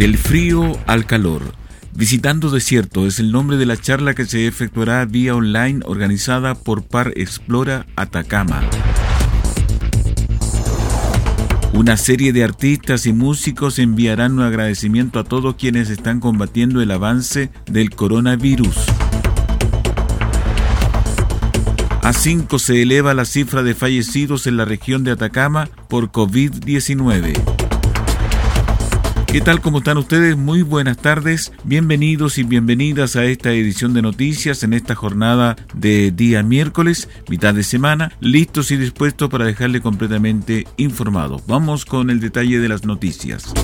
Del frío al calor. Visitando Desierto es el nombre de la charla que se efectuará vía online organizada por Par Explora Atacama. Una serie de artistas y músicos enviarán un agradecimiento a todos quienes están combatiendo el avance del coronavirus. A 5 se eleva la cifra de fallecidos en la región de Atacama por COVID-19. ¿Qué tal? ¿Cómo están ustedes? Muy buenas tardes. Bienvenidos y bienvenidas a esta edición de noticias en esta jornada de día miércoles, mitad de semana, listos y dispuestos para dejarle completamente informado. Vamos con el detalle de las noticias.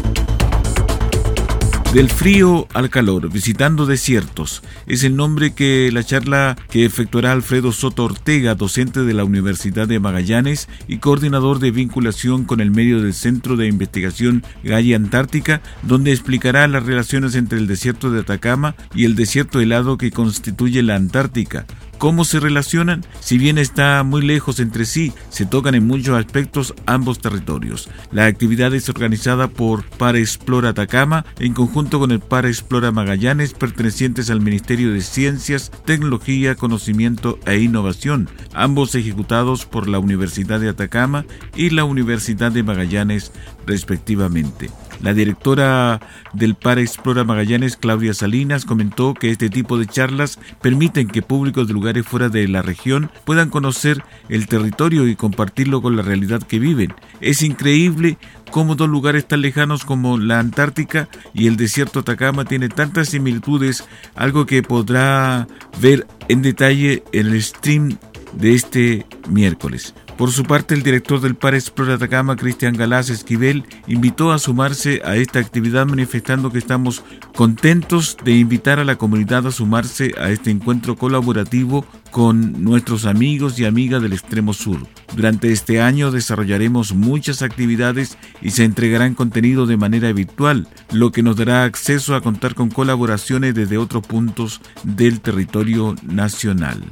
Del frío al calor, visitando desiertos, es el nombre que la charla que efectuará Alfredo Soto Ortega, docente de la Universidad de Magallanes y coordinador de vinculación con el medio del Centro de Investigación Gaia Antártica, donde explicará las relaciones entre el desierto de Atacama y el desierto helado que constituye la Antártica, ¿Cómo se relacionan? Si bien está muy lejos entre sí, se tocan en muchos aspectos ambos territorios. La actividad es organizada por Para Explora Atacama en conjunto con el Para Explora Magallanes pertenecientes al Ministerio de Ciencias, Tecnología, Conocimiento e Innovación, ambos ejecutados por la Universidad de Atacama y la Universidad de Magallanes respectivamente. La directora del Para Explora Magallanes, Claudia Salinas, comentó que este tipo de charlas permiten que públicos de lugares fuera de la región puedan conocer el territorio y compartirlo con la realidad que viven. Es increíble cómo dos lugares tan lejanos como la Antártica y el desierto Atacama tienen tantas similitudes, algo que podrá ver en detalle en el stream de este miércoles. Por su parte, el director del Par Explora Atacama, Cristian Galás Esquivel, invitó a sumarse a esta actividad manifestando que estamos contentos de invitar a la comunidad a sumarse a este encuentro colaborativo con nuestros amigos y amigas del extremo sur. Durante este año desarrollaremos muchas actividades y se entregarán contenido de manera virtual, lo que nos dará acceso a contar con colaboraciones desde otros puntos del territorio nacional.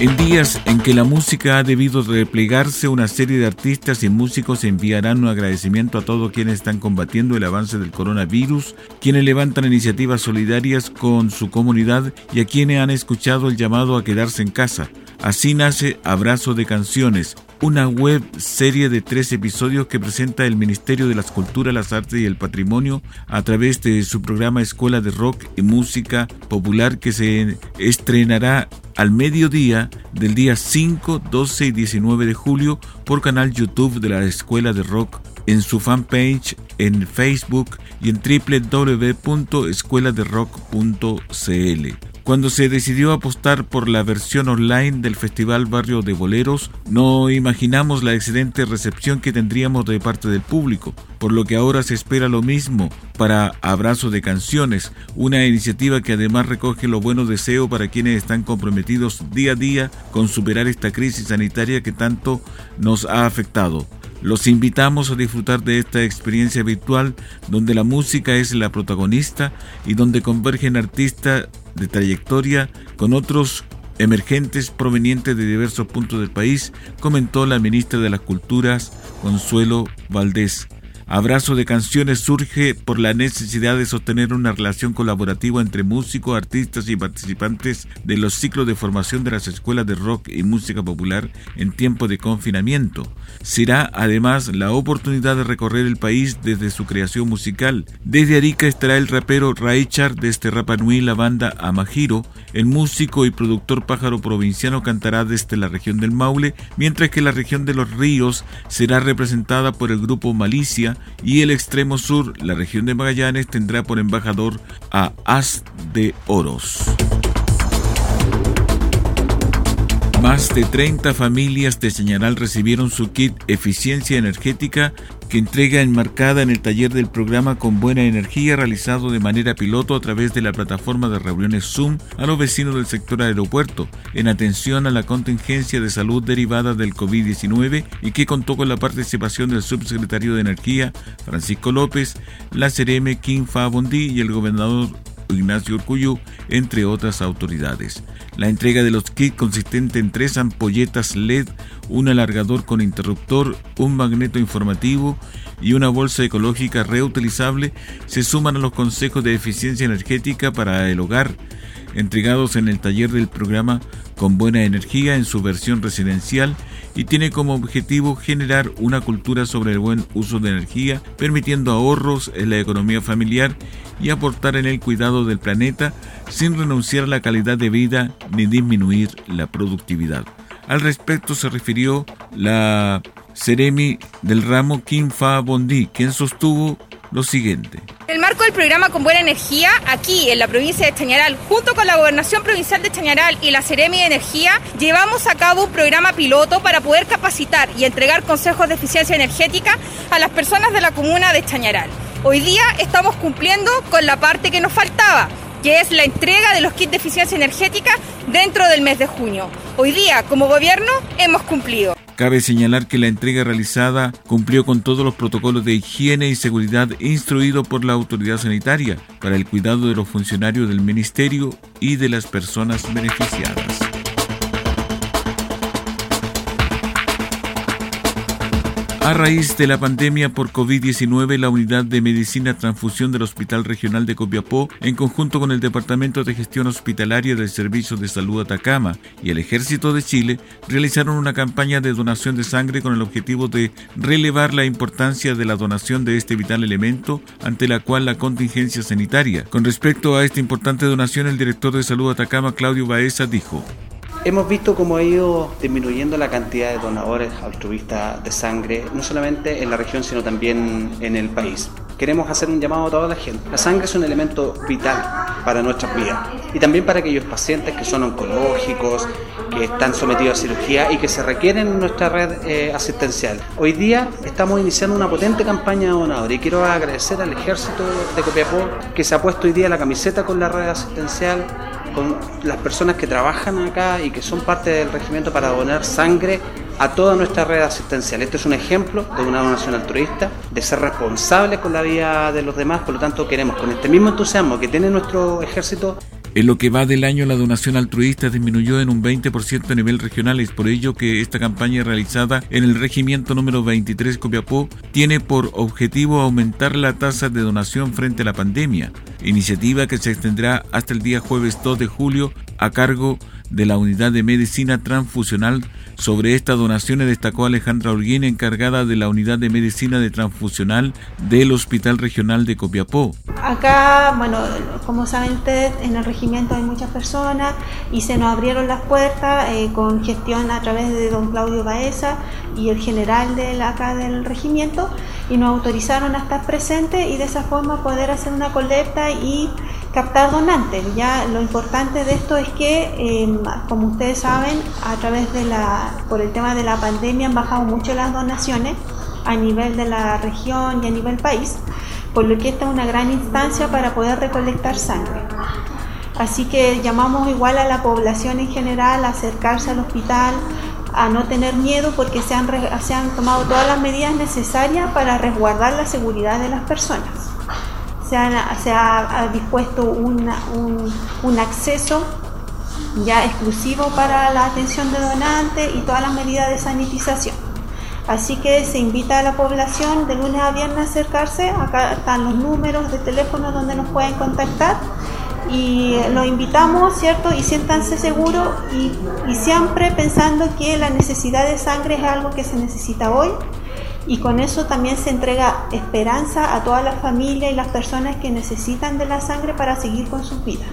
En días en que la música ha debido replegarse, una serie de artistas y músicos enviarán un agradecimiento a todos quienes están combatiendo el avance del coronavirus, quienes levantan iniciativas solidarias con su comunidad y a quienes han escuchado el llamado a quedarse en casa. Así nace Abrazo de Canciones, una web serie de tres episodios que presenta el Ministerio de las Culturas, las Artes y el Patrimonio a través de su programa Escuela de Rock y Música Popular que se estrenará al mediodía del día 5, 12 y 19 de julio por canal YouTube de la Escuela de Rock en su fanpage en Facebook y en www.escueladerock.cl. Cuando se decidió apostar por la versión online del Festival Barrio de Boleros, no imaginamos la excelente recepción que tendríamos de parte del público, por lo que ahora se espera lo mismo para Abrazo de Canciones, una iniciativa que además recoge los buenos deseos para quienes están comprometidos día a día con superar esta crisis sanitaria que tanto nos ha afectado. Los invitamos a disfrutar de esta experiencia virtual donde la música es la protagonista y donde convergen artistas de trayectoria con otros emergentes provenientes de diversos puntos del país, comentó la ministra de las Culturas, Consuelo Valdés. Abrazo de Canciones surge por la necesidad de sostener una relación colaborativa entre músicos, artistas y participantes de los ciclos de formación de las escuelas de rock y música popular en tiempo de confinamiento. Será además la oportunidad de recorrer el país desde su creación musical. Desde Arica estará el rapero Raichar, desde Rapanui la banda Amajiro, el músico y productor pájaro provinciano cantará desde la región del Maule, mientras que la región de los ríos será representada por el grupo Malicia y el extremo sur, la región de Magallanes, tendrá por embajador a As de Oros. Más de 30 familias de Señaral recibieron su kit Eficiencia Energética que entrega enmarcada en el taller del programa Con Buena Energía realizado de manera piloto a través de la plataforma de reuniones Zoom a los vecinos del sector aeropuerto en atención a la contingencia de salud derivada del COVID-19 y que contó con la participación del subsecretario de Energía Francisco López, la Cereme Kim Fa Bondi y el gobernador Ignacio Urcuyo, entre otras autoridades. La entrega de los kits consistente en tres ampolletas LED, un alargador con interruptor, un magneto informativo y una bolsa ecológica reutilizable se suman a los consejos de eficiencia energética para el hogar, entregados en el taller del programa Con Buena Energía en su versión residencial y tiene como objetivo generar una cultura sobre el buen uso de energía, permitiendo ahorros en la economía familiar y aportar en el cuidado del planeta sin renunciar a la calidad de vida ni disminuir la productividad. Al respecto se refirió la Ceremi del ramo Kim Fa Bondi, quien sostuvo lo siguiente. Marco del programa Con Buena Energía, aquí en la provincia de Chañaral, junto con la Gobernación Provincial de Chañaral y la Ceremi de Energía, llevamos a cabo un programa piloto para poder capacitar y entregar consejos de eficiencia energética a las personas de la comuna de Chañaral. Hoy día estamos cumpliendo con la parte que nos faltaba, que es la entrega de los kits de eficiencia energética dentro del mes de junio. Hoy día, como gobierno, hemos cumplido. Cabe señalar que la entrega realizada cumplió con todos los protocolos de higiene y seguridad instruidos por la autoridad sanitaria para el cuidado de los funcionarios del ministerio y de las personas beneficiadas. A raíz de la pandemia por COVID-19, la Unidad de Medicina Transfusión del Hospital Regional de Copiapó, en conjunto con el Departamento de Gestión Hospitalaria del Servicio de Salud Atacama y el Ejército de Chile, realizaron una campaña de donación de sangre con el objetivo de relevar la importancia de la donación de este vital elemento ante la cual la contingencia sanitaria. Con respecto a esta importante donación, el director de Salud Atacama, Claudio Baeza, dijo. Hemos visto cómo ha ido disminuyendo la cantidad de donadores altruistas de sangre, no solamente en la región, sino también en el país. Queremos hacer un llamado a toda la gente. La sangre es un elemento vital para nuestras vidas y también para aquellos pacientes que son oncológicos, que están sometidos a cirugía y que se requieren en nuestra red eh, asistencial. Hoy día estamos iniciando una potente campaña de donadores y quiero agradecer al ejército de Copiapó que se ha puesto hoy día la camiseta con la red asistencial con las personas que trabajan acá y que son parte del regimiento para donar sangre a toda nuestra red asistencial. Este es un ejemplo de una donación altruista, de ser responsables con la vida de los demás, por lo tanto queremos con este mismo entusiasmo que tiene nuestro ejército en lo que va del año, la donación altruista disminuyó en un 20% a nivel regional. Es por ello que esta campaña realizada en el regimiento número 23 Copiapó tiene por objetivo aumentar la tasa de donación frente a la pandemia, iniciativa que se extenderá hasta el día jueves 2 de julio a cargo de la Unidad de Medicina Transfusional. Sobre esta donación destacó Alejandra Holguín, encargada de la Unidad de Medicina de Transfusional del Hospital Regional de Copiapó. Acá, bueno, como saben ustedes, en el regimiento hay muchas personas y se nos abrieron las puertas eh, con gestión a través de don Claudio Baeza y el general de acá del regimiento y nos autorizaron a estar presentes y de esa forma poder hacer una colecta y captar donantes. Ya lo importante de esto es que, em, como ustedes saben, a través de la, por el tema de la pandemia han bajado mucho las donaciones a nivel de la región y a nivel país, por lo que esta es una gran instancia para poder recolectar sangre. Así que llamamos igual a la población en general a acercarse al hospital, a no tener miedo porque se han, se han tomado todas las medidas necesarias para resguardar la seguridad de las personas se, ha, dispuesto un, acceso ya exclusivo para la atención de donantes y todas las medidas de sanitización. Así que se invita a la población de lunes a viernes a acercarse. Acá están los números de teléfono donde nos pueden contactar y los invitamos, ¿cierto? Y siéntanse seguros y, y, siempre pensando que la necesidad de sangre es algo que se necesita hoy y con eso también se entrega esperanza a toda la familia y las personas que necesitan de la sangre para seguir con sus vidas.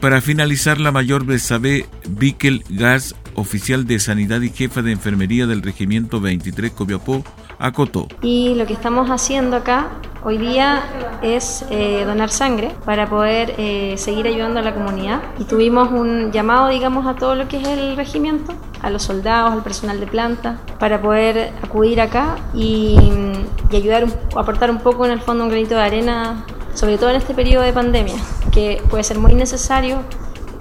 Para finalizar, la mayor Besabé Bickel Gas, oficial de Sanidad y jefa de Enfermería del Regimiento 23 Copiapó, acotó. Y lo que estamos haciendo acá hoy día es eh, donar sangre para poder eh, seguir ayudando a la comunidad. Y tuvimos un llamado, digamos, a todo lo que es el regimiento, a los soldados, al personal de planta, para poder acudir acá y, y ayudar, aportar un poco en el fondo un granito de arena sobre todo en este periodo de pandemia, que puede ser muy necesario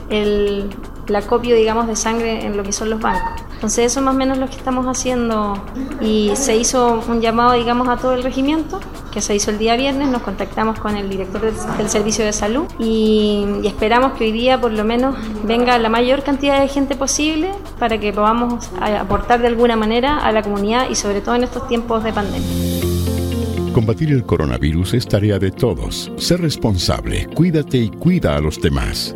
el, acopio, digamos, de sangre en lo que son los bancos. Entonces eso es más o menos lo que estamos haciendo y se hizo un llamado, digamos, a todo el regimiento, que se hizo el día viernes, nos contactamos con el director del, servicio de salud y, y, esperamos que hoy día por lo menos venga la mayor cantidad de gente posible para que podamos aportar de alguna manera a la comunidad y sobre todo en estos tiempos de pandemia. Combatir el coronavirus es tarea de todos. Sé responsable, cuídate y cuida a los demás.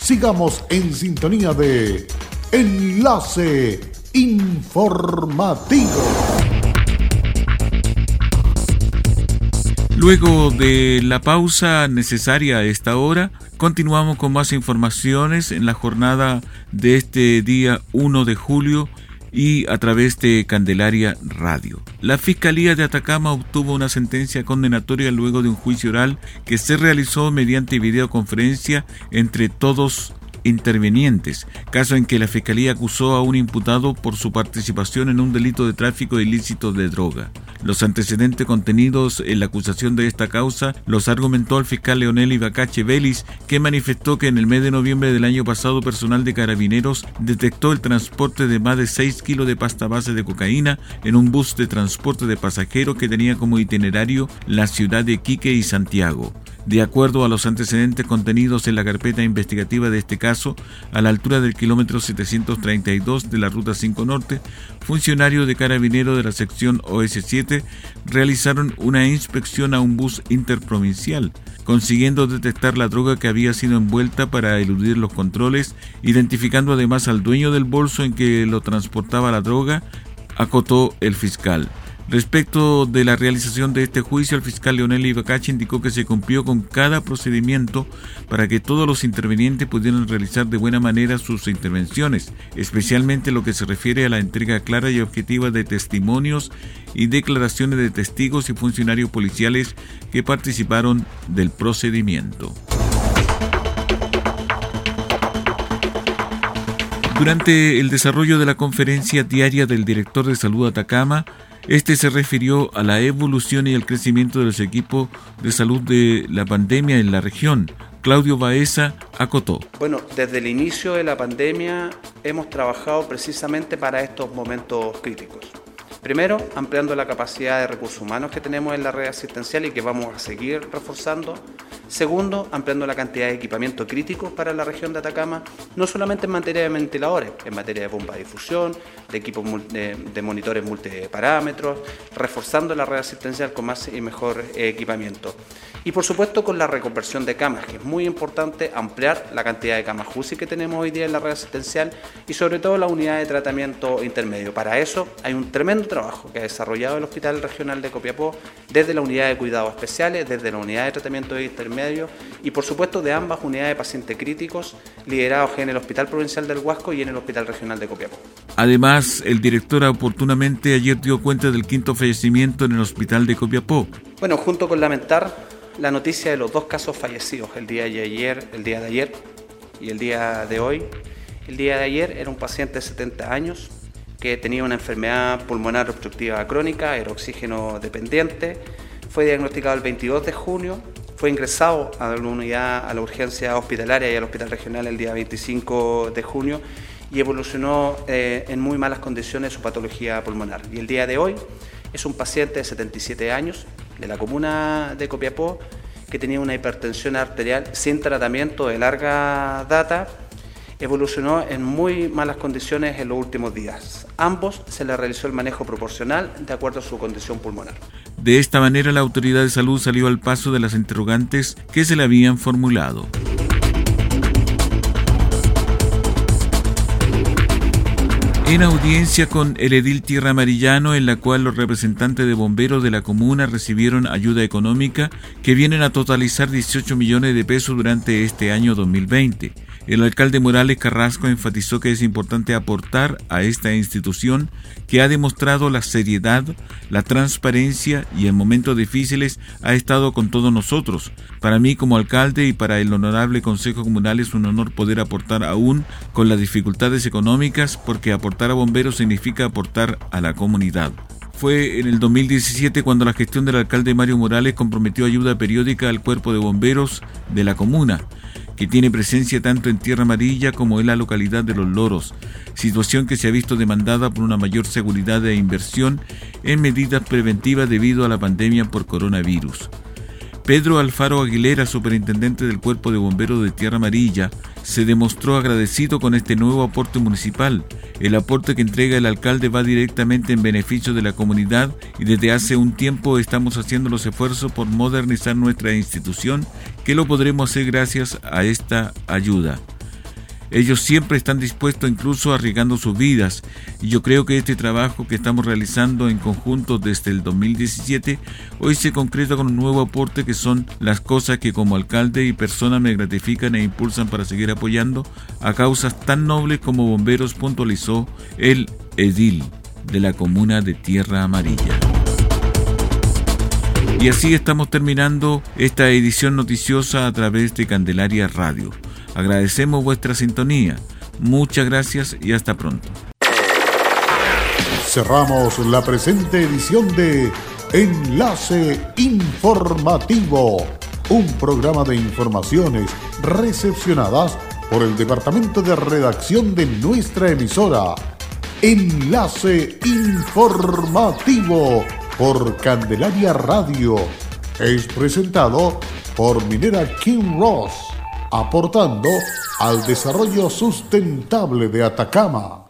Sigamos en sintonía de Enlace Informativo. Luego de la pausa necesaria a esta hora, continuamos con más informaciones en la jornada de este día 1 de julio y a través de Candelaria Radio. La Fiscalía de Atacama obtuvo una sentencia condenatoria luego de un juicio oral que se realizó mediante videoconferencia entre todos intervenientes, caso en que la Fiscalía acusó a un imputado por su participación en un delito de tráfico ilícito de droga. Los antecedentes contenidos en la acusación de esta causa los argumentó el fiscal Leonel Ibacache Vélez, que manifestó que en el mes de noviembre del año pasado personal de carabineros detectó el transporte de más de 6 kilos de pasta base de cocaína en un bus de transporte de pasajeros que tenía como itinerario la ciudad de Quique y Santiago. De acuerdo a los antecedentes contenidos en la carpeta investigativa de este caso, a la altura del kilómetro 732 de la Ruta 5 Norte, funcionarios de carabinero de la sección OS7 realizaron una inspección a un bus interprovincial, consiguiendo detectar la droga que había sido envuelta para eludir los controles, identificando además al dueño del bolso en que lo transportaba la droga, acotó el fiscal. Respecto de la realización de este juicio, el fiscal Leonel Ibacache indicó que se cumplió con cada procedimiento para que todos los intervenientes pudieran realizar de buena manera sus intervenciones, especialmente lo que se refiere a la entrega clara y objetiva de testimonios y declaraciones de testigos y funcionarios policiales que participaron del procedimiento. Durante el desarrollo de la conferencia diaria del director de salud Atacama, este se refirió a la evolución y el crecimiento de los equipos de salud de la pandemia en la región. Claudio Baeza acotó. Bueno, desde el inicio de la pandemia hemos trabajado precisamente para estos momentos críticos. Primero, ampliando la capacidad de recursos humanos que tenemos en la red asistencial y que vamos a seguir reforzando. Segundo, ampliando la cantidad de equipamiento crítico para la región de Atacama, no solamente en materia de ventiladores, en materia de bomba de difusión, de equipos de, monitores multiparámetros, reforzando la red asistencial con más y mejor equipamiento. Y por supuesto con la reconversión de camas, que es muy importante ampliar la cantidad de camas UCI que tenemos hoy día en la red asistencial y sobre todo la unidad de tratamiento intermedio. Para eso hay un tremendo trabajo que ha desarrollado el Hospital Regional de Copiapó desde la unidad de cuidados especiales, desde la unidad de tratamiento intermedio y por supuesto de ambas unidades de pacientes críticos liderados en el Hospital Provincial del Huasco y en el Hospital Regional de Copiapó. Además, el director oportunamente ayer dio cuenta del quinto fallecimiento en el Hospital de Copiapó. Bueno, junto con lamentar la noticia de los dos casos fallecidos el día de ayer, el día de ayer y el día de hoy. El día de ayer era un paciente de 70 años que tenía una enfermedad pulmonar obstructiva crónica, era oxígeno dependiente, fue diagnosticado el 22 de junio, fue ingresado a la unidad, a la urgencia hospitalaria y al hospital regional el día 25 de junio y evolucionó eh, en muy malas condiciones su patología pulmonar. Y el día de hoy es un paciente de 77 años de la comuna de Copiapó que tenía una hipertensión arterial sin tratamiento de larga data evolucionó en muy malas condiciones en los últimos días. Ambos se le realizó el manejo proporcional de acuerdo a su condición pulmonar. De esta manera la autoridad de salud salió al paso de las interrogantes que se le habían formulado. En audiencia con el edil Tierra Amarillano, en la cual los representantes de bomberos de la comuna recibieron ayuda económica que vienen a totalizar 18 millones de pesos durante este año 2020. El alcalde Morales Carrasco enfatizó que es importante aportar a esta institución que ha demostrado la seriedad, la transparencia y en momentos difíciles ha estado con todos nosotros. Para mí como alcalde y para el honorable Consejo Comunal es un honor poder aportar aún con las dificultades económicas porque aportar a bomberos significa aportar a la comunidad. Fue en el 2017 cuando la gestión del alcalde Mario Morales comprometió ayuda periódica al cuerpo de bomberos de la comuna que tiene presencia tanto en Tierra Amarilla como en la localidad de Los Loros, situación que se ha visto demandada por una mayor seguridad e inversión en medidas preventivas debido a la pandemia por coronavirus. Pedro Alfaro Aguilera, superintendente del Cuerpo de Bomberos de Tierra Amarilla, se demostró agradecido con este nuevo aporte municipal. El aporte que entrega el alcalde va directamente en beneficio de la comunidad y desde hace un tiempo estamos haciendo los esfuerzos por modernizar nuestra institución, que lo podremos hacer gracias a esta ayuda. Ellos siempre están dispuestos, incluso arriesgando sus vidas. Y yo creo que este trabajo que estamos realizando en conjunto desde el 2017, hoy se concreta con un nuevo aporte que son las cosas que como alcalde y persona me gratifican e impulsan para seguir apoyando a causas tan nobles como bomberos, puntualizó el edil de la comuna de Tierra Amarilla. Y así estamos terminando esta edición noticiosa a través de Candelaria Radio. Agradecemos vuestra sintonía. Muchas gracias y hasta pronto. Cerramos la presente edición de Enlace Informativo, un programa de informaciones recepcionadas por el Departamento de Redacción de nuestra emisora. Enlace Informativo por Candelaria Radio. Es presentado por Minera Kim Ross aportando al desarrollo sustentable de Atacama.